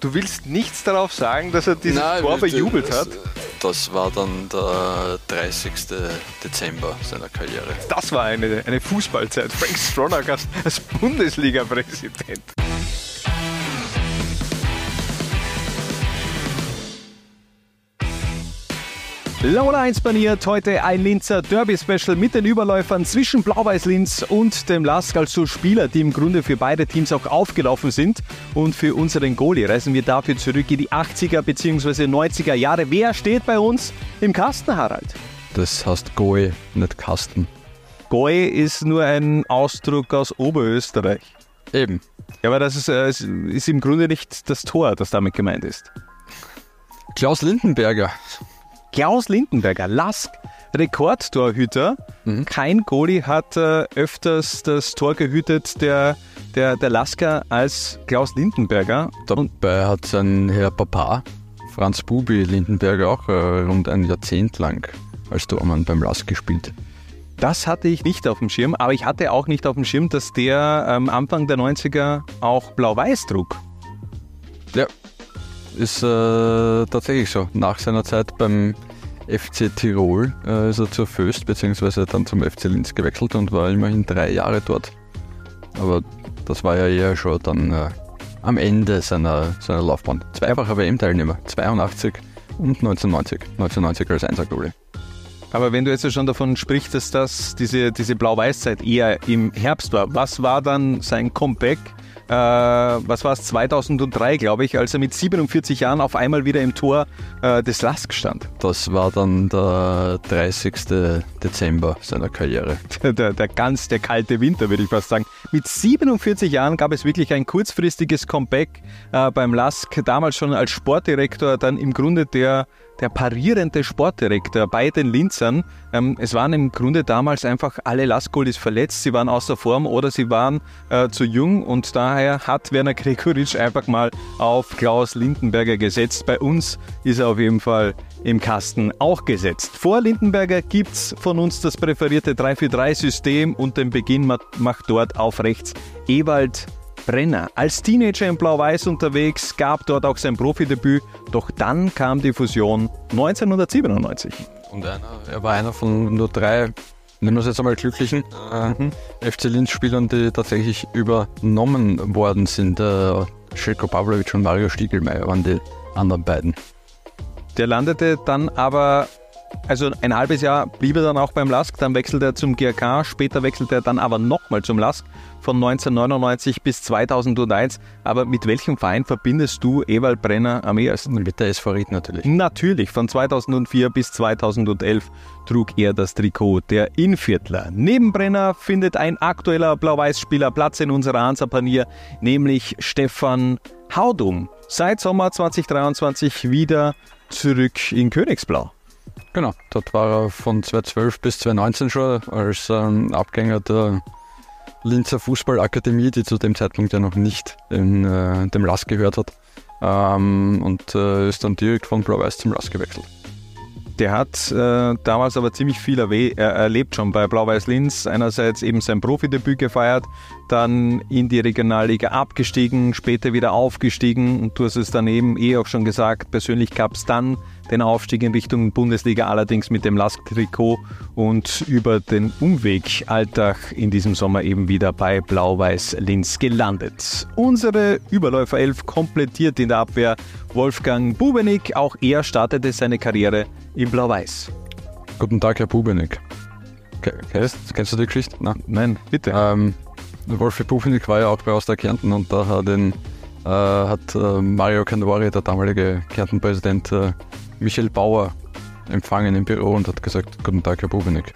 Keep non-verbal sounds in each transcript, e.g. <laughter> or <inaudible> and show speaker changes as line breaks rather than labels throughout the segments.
Du willst nichts darauf sagen, dass er dieses
Nein,
Tor
das-
bejubelt hat?
Das war dann der 30. Dezember seiner Karriere.
Das war eine, eine Fußballzeit. Frank Stronach als, als Bundesliga-Präsident. Laura 1 baniert heute ein Linzer Derby-Special mit den Überläufern zwischen Blau-Weiß-Linz und dem LASK, also Spieler, die im Grunde für beide Teams auch aufgelaufen sind. Und für unseren Goalie reisen wir dafür zurück in die 80er bzw. 90er Jahre. Wer steht bei uns im Kasten, Harald?
Das heißt Goe, nicht Kasten.
Goy ist nur ein Ausdruck aus Oberösterreich.
Eben.
Ja, aber das ist, äh, ist im Grunde nicht das Tor, das damit gemeint ist.
Klaus Lindenberger.
Klaus Lindenberger, Lask, Rekordtorhüter. Kein Goalie hat äh, öfters das Tor gehütet der, der, der Lasker als Klaus Lindenberger.
Dabei hat sein Herr Papa, Franz Bubi Lindenberger, auch äh, rund ein Jahrzehnt lang als Tormann beim LASK gespielt.
Das hatte ich nicht auf dem Schirm, aber ich hatte auch nicht auf dem Schirm, dass der ähm, Anfang der 90er auch blau-weiß trug.
Ja, ist äh, tatsächlich so. Nach seiner Zeit beim FC Tirol äh, ist er zur Föst bzw. dann zum FC Linz gewechselt und war immerhin drei Jahre dort. Aber das war ja eher schon dann äh, am Ende seiner, seiner Laufbahn. Zweifacher WM-Teilnehmer, 82 und 1990. 1990 als Einser-Goalie.
Aber wenn du jetzt schon davon sprichst, dass das diese, diese Blau-Weiß-Zeit eher im Herbst war, was war dann sein Comeback? Äh, was war es? 2003, glaube ich, als er mit 47 Jahren auf einmal wieder im Tor äh, des Lask stand.
Das war dann der 30. Dezember seiner Karriere.
Der, der, der ganz, der kalte Winter, würde ich fast sagen. Mit 47 Jahren gab es wirklich ein kurzfristiges Comeback äh, beim Lask, damals schon als Sportdirektor, dann im Grunde der, der parierende Sportdirektor bei den Linzern. Ähm, es waren im Grunde damals einfach alle Lask-Goalies verletzt, sie waren außer Form oder sie waren äh, zu jung und daher hat Werner Gregoritsch einfach mal auf Klaus Lindenberger gesetzt. Bei uns ist er auf jeden Fall im Kasten auch gesetzt. Vor Lindenberger gibt's von uns das präferierte 3-4-3-System und den Beginn ma- macht dort auf rechts Ewald Brenner. Als Teenager in Blau-Weiß unterwegs, gab dort auch sein Profidebüt, doch dann kam die Fusion 1997.
Und einer, er war einer von nur drei, nennen wir es jetzt einmal glücklichen, äh, FC Linz-Spielern, die tatsächlich übernommen worden sind. Äh, Schilko Pavlovic und Mario Stiegelmeier waren die anderen beiden.
Der landete dann aber, also ein halbes Jahr blieb er dann auch beim LASK, dann wechselte er zum GRK, später wechselte er dann aber nochmal zum LASK von 1999 bis 2001. Aber mit welchem Verein verbindest du Ewald Brenner am ehesten?
Mit der SV Ried natürlich.
Natürlich, von 2004 bis 2011 trug er das Trikot der Inviertler. Neben Brenner findet ein aktueller Blau-Weiß-Spieler Platz in unserer Hansa-Panier, nämlich Stefan Haudum. Seit Sommer 2023 wieder zurück in Königsblau.
Genau, dort war er von 2012 bis 2019 schon als ähm, Abgänger der Linzer Fußballakademie, die zu dem Zeitpunkt ja noch nicht in äh, dem LAS gehört hat. Ähm, und äh, ist dann direkt von Blau-Weiß zum LAS gewechselt.
Der hat äh, damals aber ziemlich viel er erlebt schon bei Blau-Weiß Linz. Einerseits eben sein Profidebüt gefeiert, dann in die Regionalliga abgestiegen, später wieder aufgestiegen und du hast es dann eben eh auch schon gesagt, persönlich gab es dann den Aufstieg in Richtung Bundesliga, allerdings mit dem Lask-Trikot und über den Umweg Alltag in diesem Sommer eben wieder bei Blau-Weiß Linz gelandet. Unsere Überläufer 11 komplettiert in der Abwehr Wolfgang Bubenik. Auch er startete seine Karriere in Blau-Weiß.
Guten Tag, Herr Bubenik. Ke- Kennst, kennst du die Geschichte? Nein.
Nein, bitte.
Ähm, Wolfi Bubenik war ja auch bei Austria Kärnten und da hat, ihn, äh, hat äh, Mario Canduari, der damalige Kärnten-Präsident, äh, Michael Bauer empfangen im Büro und hat gesagt, guten Tag, Herr Bubenik.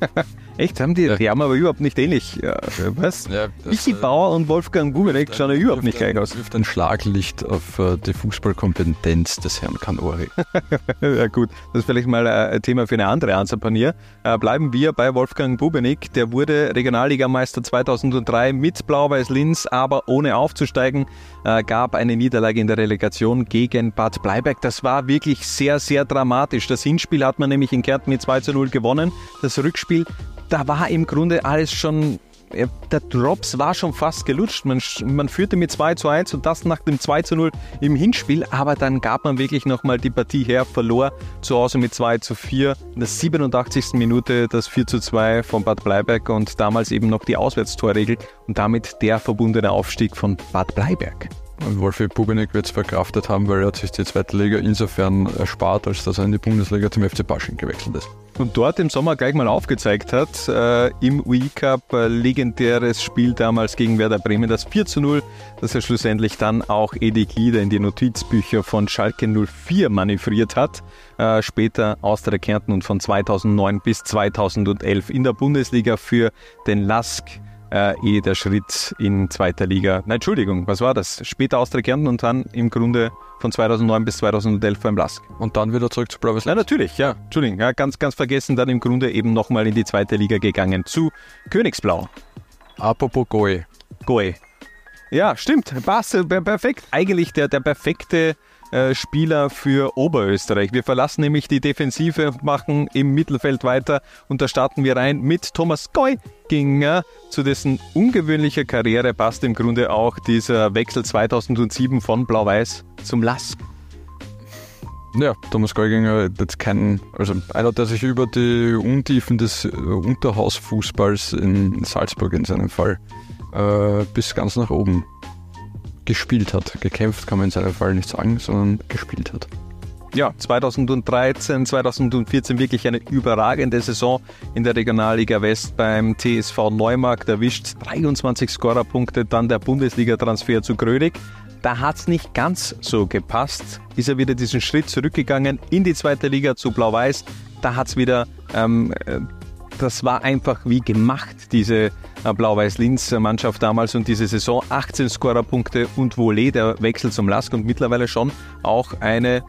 <laughs>
Echt? Haben die,
Ja.
die haben aber überhaupt nicht ähnlich. Ja, was?
Ja,
Michi Bauer und Wolfgang Bubenek schauen ja überhaupt nicht gleich aus.
wirft ein Schlaglicht auf äh, die Fußballkompetenz des Herrn Canori. <laughs>
Ja gut, das ist vielleicht mal äh, ein Thema für eine andere Ansapanier. Äh, bleiben wir bei Wolfgang Bubenik. Der wurde Regionalligameister 2003 mit Blau-Weiß Linz, aber ohne aufzusteigen. Äh, gab eine Niederlage in der Relegation gegen Bad Bleiberg. Das war wirklich sehr, sehr dramatisch. Das Hinspiel hat man nämlich in Kärnten mit 2 zu 0 gewonnen. Das Rückspiel, da war im Grunde alles schon der Drops war schon fast gelutscht. Man, man führte mit 2 zu 1 und das nach dem 2 zu 0 im Hinspiel, aber dann gab man wirklich nochmal die Partie her, verlor zu Hause mit 2 zu 4. In der 87. Minute das 4 zu 2 von Bad Bleiberg und damals eben noch die Auswärtstorregel und damit der verbundene Aufstieg von Bad Bleiberg.
Und Wolfi Bubenik wird es verkraftet haben, weil er hat sich die zweite Liga insofern erspart, als dass er in die Bundesliga zum FC Basching gewechselt ist.
Und dort im Sommer gleich mal aufgezeigt hat, äh, im Wii Cup, äh, legendäres Spiel damals gegen Werder Bremen, das 4 zu 0, das er schlussendlich dann auch Edi Glieder in die Notizbücher von Schalke 04 manövriert hat. Äh, später Austria Kärnten und von 2009 bis 2011 in der Bundesliga für den Lask äh, eh der Schritt in zweiter Liga. Nein, Entschuldigung, was war das? Später Austria Kärnten und dann im Grunde von 2009 bis 2011 beim Lask.
Und dann wieder zurück zu Brothers.
Ja, natürlich, ja. Entschuldigung, ja, ganz, ganz vergessen, dann im Grunde eben nochmal in die zweite Liga gegangen zu Königsblau.
Apropos Goe.
Goe. Ja, stimmt. Passt, perfekt. Eigentlich der, der perfekte äh, Spieler für Oberösterreich. Wir verlassen nämlich die Defensive, machen im Mittelfeld weiter und da starten wir rein mit Thomas Geuginger. Zu dessen ungewöhnlicher Karriere passt im Grunde auch dieser Wechsel 2007 von Blau-Weiß zum Lask.
Ja, Thomas Geuginger jetzt kein, also einer, der sich über die Untiefen des äh, Unterhausfußballs in Salzburg in seinem Fall äh, bis ganz nach oben gespielt hat. Gekämpft kann man in seinem Fall nicht sagen, sondern gespielt hat.
Ja, 2013, 2014 wirklich eine überragende Saison in der Regionalliga West beim TSV Neumarkt erwischt. 23 Scorerpunkte, dann der Bundesliga-Transfer zu Grödig. Da hat es nicht ganz so gepasst. Ist er wieder diesen Schritt zurückgegangen in die zweite Liga zu Blau-Weiß. Da hat es wieder ähm, äh, das war einfach wie gemacht, diese Blau-Weiß-Linz-Mannschaft damals und diese Saison. 18 Scorerpunkte und Volley, der Wechsel zum Lask und mittlerweile schon auch eine,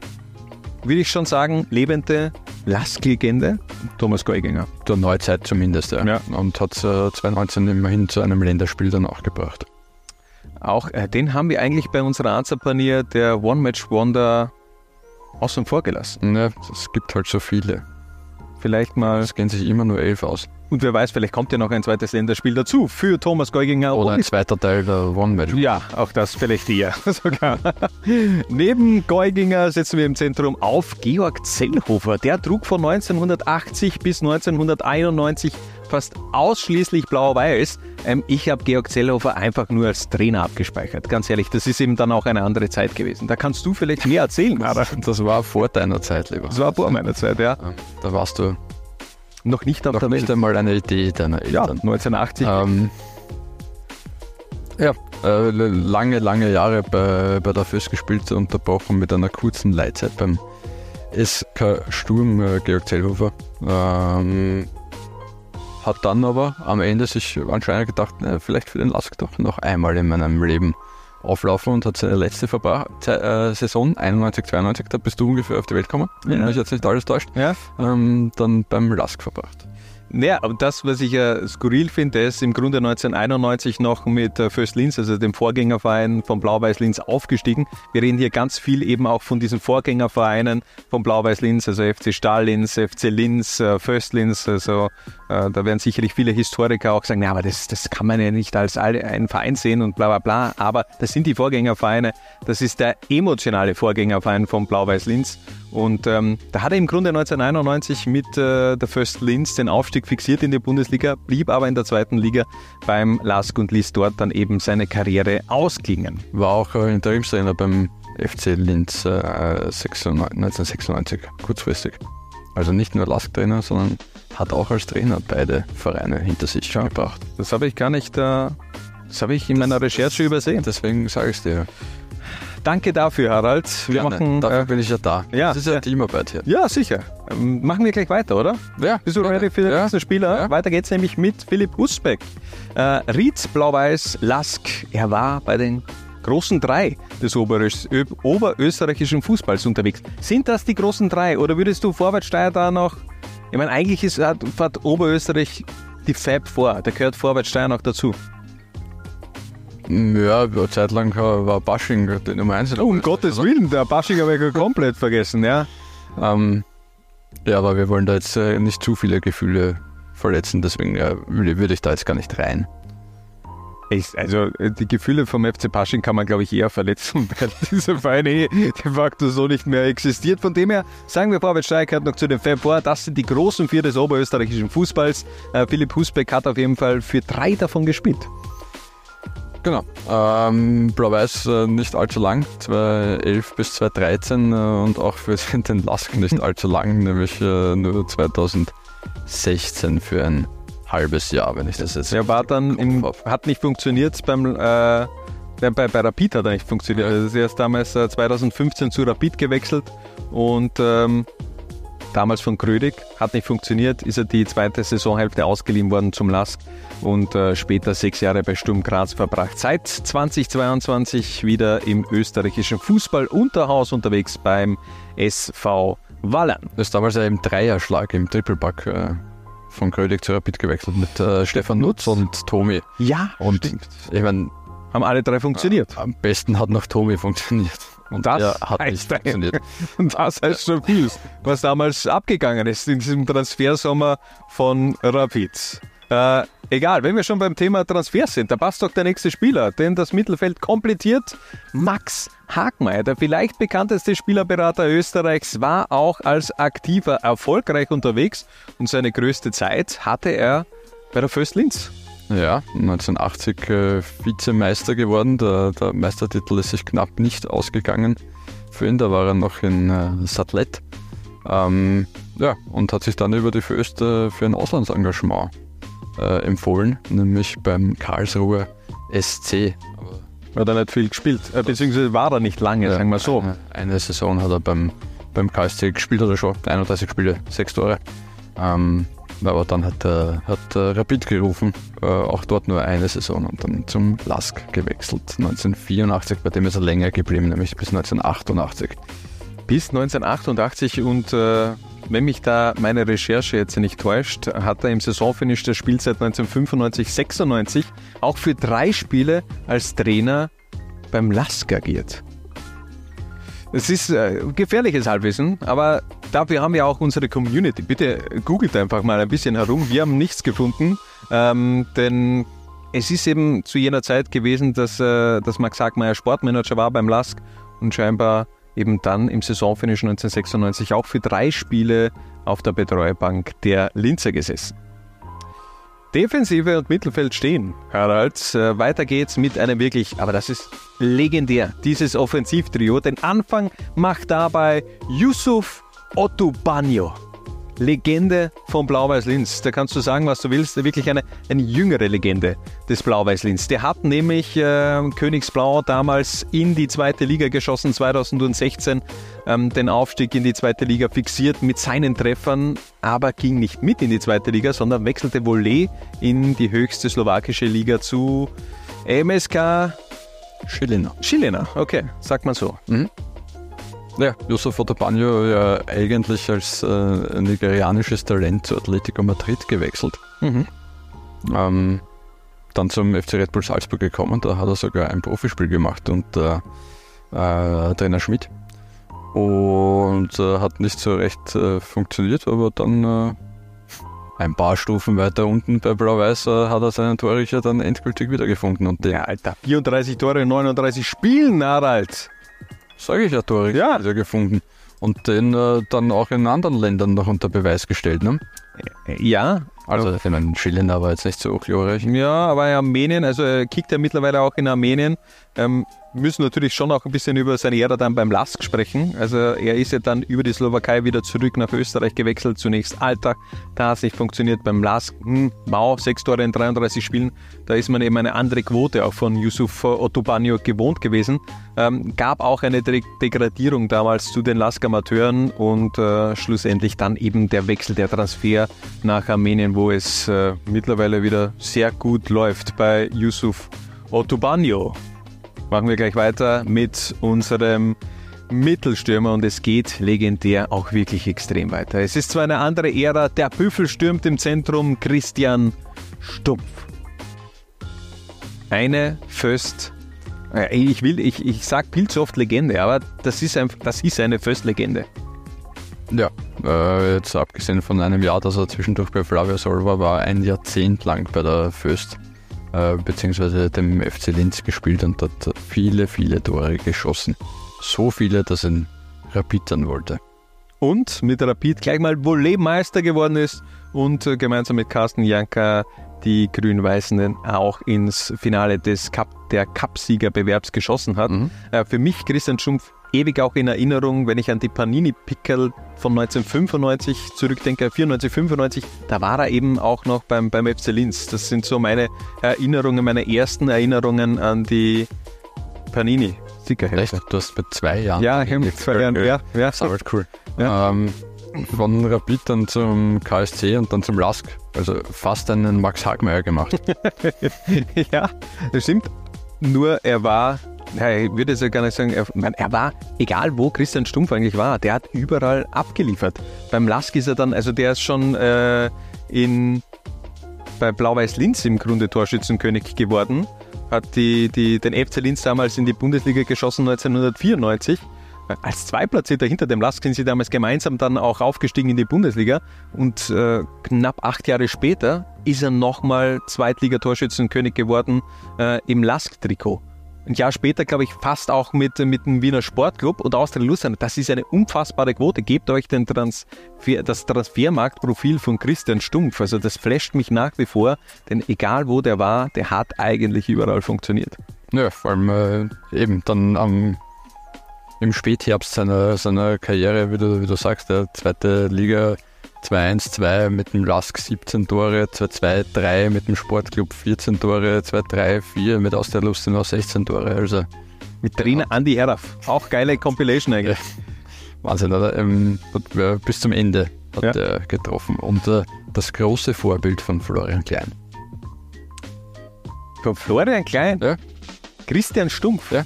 würde ich schon sagen, lebende Lask-Legende, Thomas Geuginger.
Der Neuzeit zumindest, ja. ja. Und hat äh, 2019 immerhin zu einem Länderspiel dann auch gebracht.
Auch äh, den haben wir eigentlich bei unserer Ansapanier, der One-Match-Wonder, außen vor gelassen.
Ja, es gibt halt so viele
vielleicht mal.
Es gehen sich immer nur elf aus.
Und wer weiß, vielleicht kommt ja noch ein zweites Länderspiel dazu für Thomas Geuginger.
Oder ein zweiter Teil der One-Match.
Ja, auch das vielleicht eher <laughs> sogar. Neben Geuginger setzen wir im Zentrum auf Georg Zellhofer. Der trug von 1980 bis 1991 fast ausschließlich blau-weiß. Ähm, ich habe Georg Zellhofer einfach nur als Trainer abgespeichert. Ganz ehrlich, das ist eben dann auch eine andere Zeit gewesen. Da kannst du vielleicht mehr erzählen.
Das, das war vor deiner Zeit, lieber.
Das war vor meiner Zeit, ja.
Da warst du
noch nicht auf
noch
der
nicht einmal eine Idee deiner Eltern.
Ja, 1980. Ähm,
ja, äh, lange, lange Jahre bei, bei der FÖS gespielt, unterbrochen mit einer kurzen Leitzeit beim SK Sturm äh, Georg Zellhofer. Ähm, hat dann aber am Ende sich anscheinend gedacht, na, vielleicht für den Lask doch noch einmal in meinem Leben auflaufen und hat seine letzte Verbra äh, Saison, 91, 92, da bist du ungefähr auf die Welt gekommen, wenn ja. mich jetzt nicht alles täuscht, ja. ähm, dann beim Lask verbracht.
Naja, aber das, was ich ja skurril finde, ist im Grunde 1991 noch mit äh, First Linz, also dem Vorgängerverein von Blau-Weiß Linz, aufgestiegen. Wir reden hier ganz viel eben auch von diesen Vorgängervereinen von Blau-Weiß Linz, also FC Stahl Linz, FC Linz, äh, First Linz, also äh, da werden sicherlich viele Historiker auch sagen, na, aber das, das kann man ja nicht als einen Verein sehen und bla bla bla. Aber das sind die Vorgängervereine, das ist der emotionale Vorgängerverein von Blau-Weiß Linz. Und ähm, da hat er im Grunde 1991 mit äh, der First Linz den Aufstieg fixiert in die Bundesliga, blieb aber in der zweiten Liga beim Lask und ließ dort dann eben seine Karriere ausklingen.
War auch äh, Interimstrainer beim FC Linz äh, 1996, kurzfristig. Also nicht nur Lask-Trainer, sondern hat auch als Trainer beide Vereine hinter sich ja. gebracht.
Das habe ich gar nicht, äh, das habe ich in meiner Recherche übersehen.
Deswegen sage ich es dir.
Danke dafür, Harald.
Wir Gerne. machen, dafür äh, bin ich ja da.
Ja,
das ist ja Teamarbeit hier.
Ja, sicher. Ähm, machen wir gleich weiter, oder?
Ja.
Bist du ready für den ja. nächsten Spieler? Ja. Weiter geht's nämlich mit Philipp Usbeck. Äh, Ried, Blau-Weiß, Lask. Er war bei den großen drei des oberösterreichischen Fußballs unterwegs. Sind das die großen drei oder würdest du Vorwärtssteier da noch? Ich meine, eigentlich ist, hat, hat Oberösterreich die Fab vor. Da gehört Vorwärtssteier noch dazu.
Ja, eine Zeit lang war Basching die Nummer 1.
Oh, um Gottes oder? Willen, der Basching habe ich komplett vergessen, ja.
Ähm, ja, aber wir wollen da jetzt äh, nicht zu viele Gefühle verletzen, deswegen würde ich da jetzt gar nicht rein.
Ich, also die Gefühle vom FC Pasching kann man, glaube ich, eher verletzen, <laughs> weil dieser Verein eh de facto so nicht mehr existiert. Von dem her sagen wir Vorwärts Steigert noch zu den Fab vor. Das sind die großen vier des oberösterreichischen Fußballs. Äh, Philipp Husbeck hat auf jeden Fall für drei davon gespielt.
Genau. Ähm, Blau-Weiß äh, nicht allzu lang, 2011 bis 2013 äh, und auch für <laughs> den Lask nicht allzu lang, nämlich äh, nur 2016 für ein halbes Jahr, wenn ich das jetzt.
Er war dann im, hat nicht funktioniert beim äh, bei, bei Rapid hat er nicht funktioniert. Also er ist damals äh, 2015 zu Rapid gewechselt und ähm, damals von Krödig, hat nicht funktioniert, ist er die zweite Saisonhälfte ausgeliehen worden zum LASK und äh, später sechs Jahre bei Sturm Graz verbracht. Seit 2022 wieder im österreichischen Fußball-Unterhaus unterwegs beim SV Wallern.
Das ist damals ja im Dreierschlag, im Triple-Back äh, von Krödig zu Rapid gewechselt mit äh, Stefan Nutz und Tomi.
Ja,
und
stimmt.
ich meine,
haben alle drei funktioniert.
Am besten hat noch Tomi funktioniert.
Und das
hat nicht funktioniert.
Und <laughs> das heißt schon viel, was damals abgegangen ist in diesem Transfersommer von Rapid. Äh, egal, wenn wir schon beim Thema Transfer sind, da passt doch der nächste Spieler, denn das Mittelfeld komplettiert Max Hagmeier, der vielleicht bekannteste Spielerberater Österreichs, war auch als Aktiver erfolgreich unterwegs und seine größte Zeit hatte er bei der Föst Linz.
Ja, 1980 äh, Vizemeister geworden. Der, der, Meistertitel ist sich knapp nicht ausgegangen für ihn. Da war er noch in äh, Sattlet. Ähm, ja, und hat sich dann über die Föst äh, für ein Auslandsengagement äh, empfohlen, nämlich beim Karlsruher SC.
Hat er nicht viel gespielt, äh, beziehungsweise war er nicht lange, ja, sagen wir so.
Eine, eine, Saison hat er beim, beim KSC gespielt oder schon, 31 Spiele, 6 Tore. Ähm, aber dann hat, äh, hat äh, Rapid gerufen, äh, auch dort nur eine Saison und dann zum Lask gewechselt. 1984, bei dem ist er länger geblieben, nämlich bis 1988.
Bis 1988 und äh, wenn mich da meine Recherche jetzt nicht täuscht, hat er im Saisonfinish der Spielzeit 1995-96 auch für drei Spiele als Trainer beim Lask agiert. Es ist äh, gefährliches Halbwissen, aber dafür haben wir auch unsere Community. Bitte googelt einfach mal ein bisschen herum. Wir haben nichts gefunden, ähm, denn es ist eben zu jener Zeit gewesen, dass, äh, dass Max Hagmeier Sportmanager war beim LASK und scheinbar eben dann im Saisonfinish 1996 auch für drei Spiele auf der Betreuerbank der Linzer gesessen. Defensive und Mittelfeld stehen, Harald. Äh, weiter geht's mit einem wirklich, aber das ist legendär, dieses Offensivtrio. Den Anfang macht dabei Yusuf Ottubagno. Legende von Blau-Weiß-Linz. Da kannst du sagen, was du willst. Wirklich eine, eine jüngere Legende des Blau-Weiß-Linz. Der hat nämlich äh, Königsblau damals in die zweite Liga geschossen, 2016 ähm, den Aufstieg in die zweite Liga fixiert mit seinen Treffern, aber ging nicht mit in die zweite Liga, sondern wechselte Volley in die höchste slowakische Liga zu MSK
Schilina.
Schilina, okay, sagt man so. Mhm.
Ja, Yusuf Otobanyo ja eigentlich als äh, nigerianisches Talent zu Atletico Madrid gewechselt. Mhm. Ähm, dann zum FC Red Bull Salzburg gekommen, da hat er sogar ein Profispiel gemacht und äh, äh, Trainer Schmidt. Und äh, hat nicht so recht äh, funktioniert, aber dann äh, ein paar Stufen weiter unten bei Blau-Weiß hat er seinen Torrichter dann endgültig wiedergefunden. Und
ja, Alter, 34 Tore, 39 Spielen, Harald.
Sage ich ja, Tore ja. gefunden. Und den äh, dann auch in anderen Ländern noch unter Beweis gestellt, ne?
Ja.
Also, ich meine, Schillen war jetzt nicht so glorreich.
Ja, aber in Armenien, also er kickt ja mittlerweile auch in Armenien. Ähm, müssen natürlich schon auch ein bisschen über seine Ära dann beim LASK sprechen. Also er ist ja dann über die Slowakei wieder zurück nach Österreich gewechselt. Zunächst Alltag, da hat es nicht funktioniert. Beim LASK, hm, Mau, sechs Tore in 33 Spielen, da ist man eben eine andere Quote auch von Yusuf Otobanyo gewohnt gewesen. Ähm, gab auch eine De Degradierung damals zu den LASK-Amateuren und äh, schlussendlich dann eben der Wechsel, der Transfer nach Armenien, wo es äh, mittlerweile wieder sehr gut läuft bei Yusuf Otobanyo machen wir gleich weiter mit unserem Mittelstürmer und es geht legendär auch wirklich extrem weiter. Es ist zwar eine andere Ära, der Büffel stürmt im Zentrum, Christian Stumpf. Eine Föst, ich will, ich, ich sag viel zu oft Legende, aber das ist, ein, das ist eine Föst-Legende.
Ja, äh, jetzt abgesehen von einem Jahr, dass er zwischendurch bei Flavio Sol war, war ein Jahrzehnt lang bei der Föst äh, beziehungsweise dem FC Linz gespielt und dort viele, viele Tore geschossen. So viele, dass er Rapid sein wollte.
Und mit Rapid gleich mal Volley-Meister geworden ist und äh, gemeinsam mit Carsten Janka die Grün-Weißen auch ins Finale des Cup, der Cupsiegerbewerbs geschossen hat.
Mhm.
Äh, für mich Christian Schumpf ewig auch in Erinnerung, wenn ich an die Panini-Pickel von 1995 zurückdenke, 94, 95, da war er eben auch noch beim, beim FC Linz. Das sind so meine Erinnerungen, meine ersten Erinnerungen an die Panini.
Echt? Du hast mit zwei Jahren.
Ja, ich habe mit zwei Jahren. Ja, ja.
Das war cool. Ja. Ähm, von Rapid dann zum KSC und dann zum Lask. Also fast einen Max Hagmeier gemacht. <laughs>
ja, das stimmt. Nur er war, ja, ich würde ja gar nicht sagen, er, man, er war, egal wo Christian Stumpf eigentlich war, der hat überall abgeliefert. Beim Lask ist er dann, also der ist schon äh, in, bei Blau-Weiß Linz im Grunde Torschützenkönig geworden. Hat die, die, den FC Linz damals in die Bundesliga geschossen 1994 als Zweitplatzierter hinter dem Lask sind sie damals gemeinsam dann auch aufgestiegen in die Bundesliga und äh, knapp acht Jahre später ist er nochmal Zweitligatorschützenkönig geworden äh, im Lask-Trikot. Ein Jahr später, glaube ich, fast auch mit, mit dem Wiener Sportclub und Austria Luzern. Das ist eine unfassbare Quote. Gebt euch den Transfer, das Transfermarktprofil von Christian Stumpf. Also das flasht mich nach wie vor, denn egal wo der war, der hat eigentlich überall funktioniert.
Ja, vor allem äh, eben dann am im Spätherbst seiner, seiner Karriere, wie du, wie du sagst, der zweite Liga 2-1-2 mit dem Lask 17 Tore, 2-2-3 mit dem Sportclub 14 Tore, 2-3-4 mit Austria Lustenau 16 Tore. Also,
mit Trainer ja. Andy Heraf. Auch geile Compilation <laughs> eigentlich. Ja.
Wahnsinn, oder? Ähm, bis zum Ende hat ja. er getroffen. Und äh, das große Vorbild von Florian Klein.
Von Florian Klein?
Ja.
Christian Stumpf?
Ja.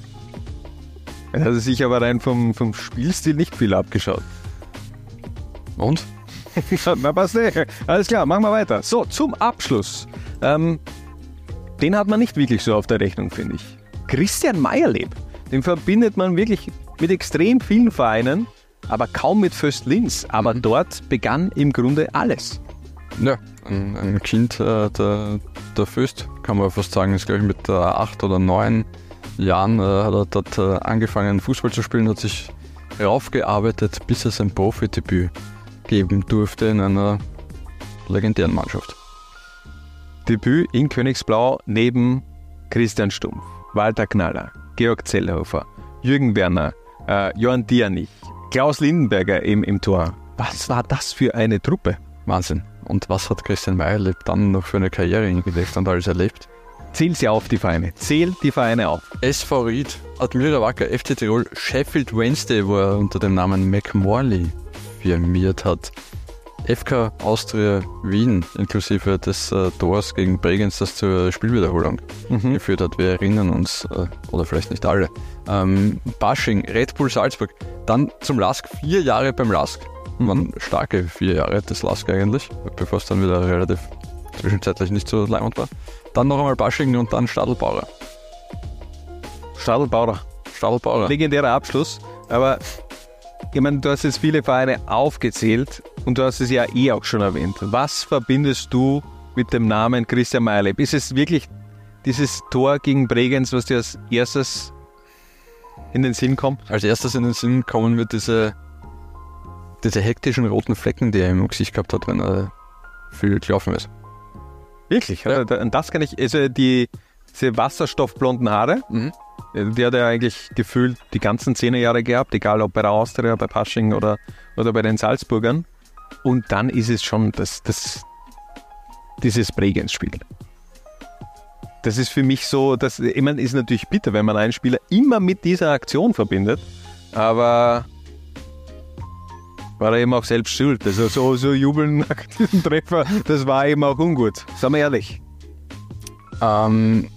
Er hat sich aber rein vom, vom Spielstil nicht viel abgeschaut.
Und? <laughs>
Na, passt eh. Alles klar, machen wir weiter. So, zum Abschluss. Ähm, den hat man nicht wirklich so auf der Rechnung, finde ich. Christian Meyerleb, den verbindet man wirklich mit extrem vielen Vereinen, aber kaum mit Föst Linz. Aber mhm. dort begann im Grunde alles.
Ja, ein, ein Kind äh, der, der Föst, kann man fast sagen, ist glaube ich mit äh, acht oder neun Jahren äh, hat er dort äh, angefangen Fußball zu spielen, hat sich raufgearbeitet, bis er sein Profidebüt geben durfte in einer legendären Mannschaft.
Debüt in Königsblau neben Christian Stumpf, Walter Knaller, Georg Zellhofer, Jürgen Werner, äh, Johann Dianich, Klaus Lindenberger im, im Tor. Was war das für eine Truppe?
Wahnsinn. Und was hat Christian Meyerleb dann noch für eine Karriere hingelegt und alles erlebt?
Zähl sie auf, die Vereine. Zähl die Vereine auf.
SV Ried, Admira Wacker, FC Tirol, Sheffield Wednesday, wo er unter dem Namen McMorley firmiert hat. FK Austria Wien, inklusive des äh, Tors gegen Bregenz, das zur Spielwiederholung mhm. geführt hat. Wir erinnern uns, äh, oder vielleicht nicht alle. Ähm, Bashing, Red Bull Salzburg, dann zum Lask, vier Jahre beim Lask. Mhm. Waren starke vier Jahre des Lask eigentlich, bevor es dann wieder relativ zwischenzeitlich nicht so leimend war. Dann noch einmal Basching und dann Stadelbauer.
Stadelbauer.
Stadelbauer.
Legendärer Abschluss. Aber ich meine, du hast jetzt viele Vereine aufgezählt und du hast es ja eh auch schon erwähnt. Was verbindest du mit dem Namen Christian Meileb? Ist es wirklich dieses Tor gegen Bregenz, was dir als erstes in den Sinn kommt?
Als erstes in den Sinn kommen wird diese, diese hektischen roten Flecken, die er im Gesicht gehabt hat, wenn er viel gelaufen ist.
Wirklich? Ja. Und das kann ich, also die, diese wasserstoffblonden Haare, mhm. Die hat er eigentlich gefühlt die ganzen zehn Jahre gehabt, egal ob bei der Austria, bei Pasching oder, oder bei den Salzburgern. Und dann ist es schon das, das, dieses Bregenz-Spiel. Das ist für mich so, das ich meine, ist natürlich bitter, wenn man einen Spieler immer mit dieser Aktion verbindet, aber war er eben auch selbst schuld. Also so, so jubeln nach diesem Treffer, das war eben auch ungut. Sagen wir ehrlich.
Ähm,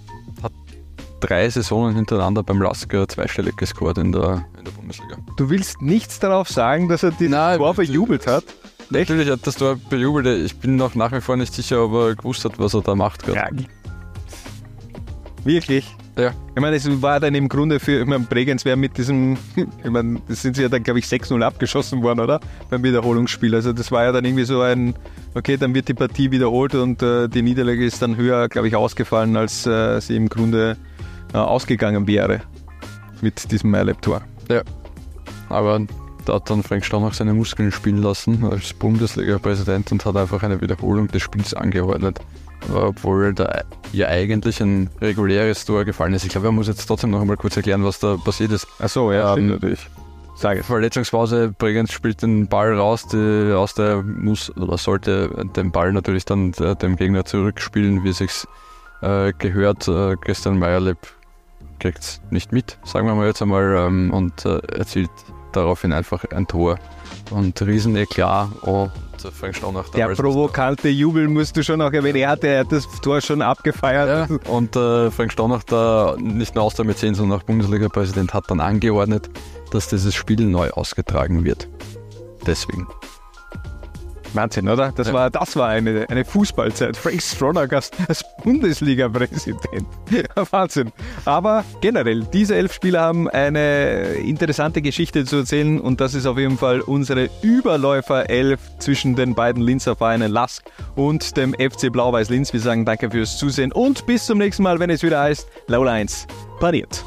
drei Saisonen hintereinander beim Lasker zweistellig gescored in der, in der Bundesliga.
Du willst nichts darauf sagen, dass er dieses Nein, Tor bejubelt hat?
Natürlich hat das Tor bejubelt. Ich bin noch nach wie vor nicht sicher, ob er gewusst hat, was er da macht
gerade. Ja. Wirklich? Ja. Ich meine, es war dann im Grunde für, ich meine, Bregenz wäre mit diesem, <laughs> ich meine, das sind sie ja dann, glaube ich, 6-0 abgeschossen worden, oder? Beim Wiederholungsspiel. Also das war ja dann irgendwie so ein, okay, dann wird die Partie wiederholt und äh, die Niederlage ist dann höher, glaube ich, ausgefallen, als äh, sie im Grunde ausgegangen wäre mit diesem MyLab-Tor.
Ja. Aber da hat dann Frank Staunach seine Muskeln spielen lassen als Bundesliga-Präsident und hat einfach eine Wiederholung des Spiels angeordnet. Obwohl da ja eigentlich ein reguläres Tor gefallen ist. Ich glaube, er muss jetzt trotzdem noch einmal kurz erklären, was da passiert ist.
Ach so, ja,
ähm, natürlich. Sage. Verletzungspause, Bregenz spielt den Ball raus, die, aus der muss oder sollte den Ball natürlich dann äh, dem Gegner zurückspielen, wie es sich äh, gehört. Äh, Christian Meyerleb kriegt es nicht mit, sagen wir mal jetzt einmal, ähm, und äh, erzielt daraufhin einfach ein Tor. Und riesen Eklat und Frank Staunach
Der provokante Jubel musst du schon auch erwähnen. Er hatte das Tor schon abgefeiert.
Ja, und äh, Frank Staunach, der nicht nur aus der Mäzen, sondern auch Bundesliga-Präsident, hat dann angeordnet, dass dieses Spiel neu ausgetragen wird. Deswegen.
Wahnsinn, oder? Das war, das war eine, eine Fußballzeit. Frank Stronach als, als Bundesliga-Präsident. <laughs> Wahnsinn. Aber generell, diese elf Spieler haben eine interessante Geschichte zu erzählen und das ist auf jeden Fall unsere Überläufer-Elf zwischen den beiden Linzer Vereinen Lask und dem FC Blau-Weiß Linz. Wir sagen danke fürs Zusehen und bis zum nächsten Mal, wenn es wieder heißt, Laula 1 pariert.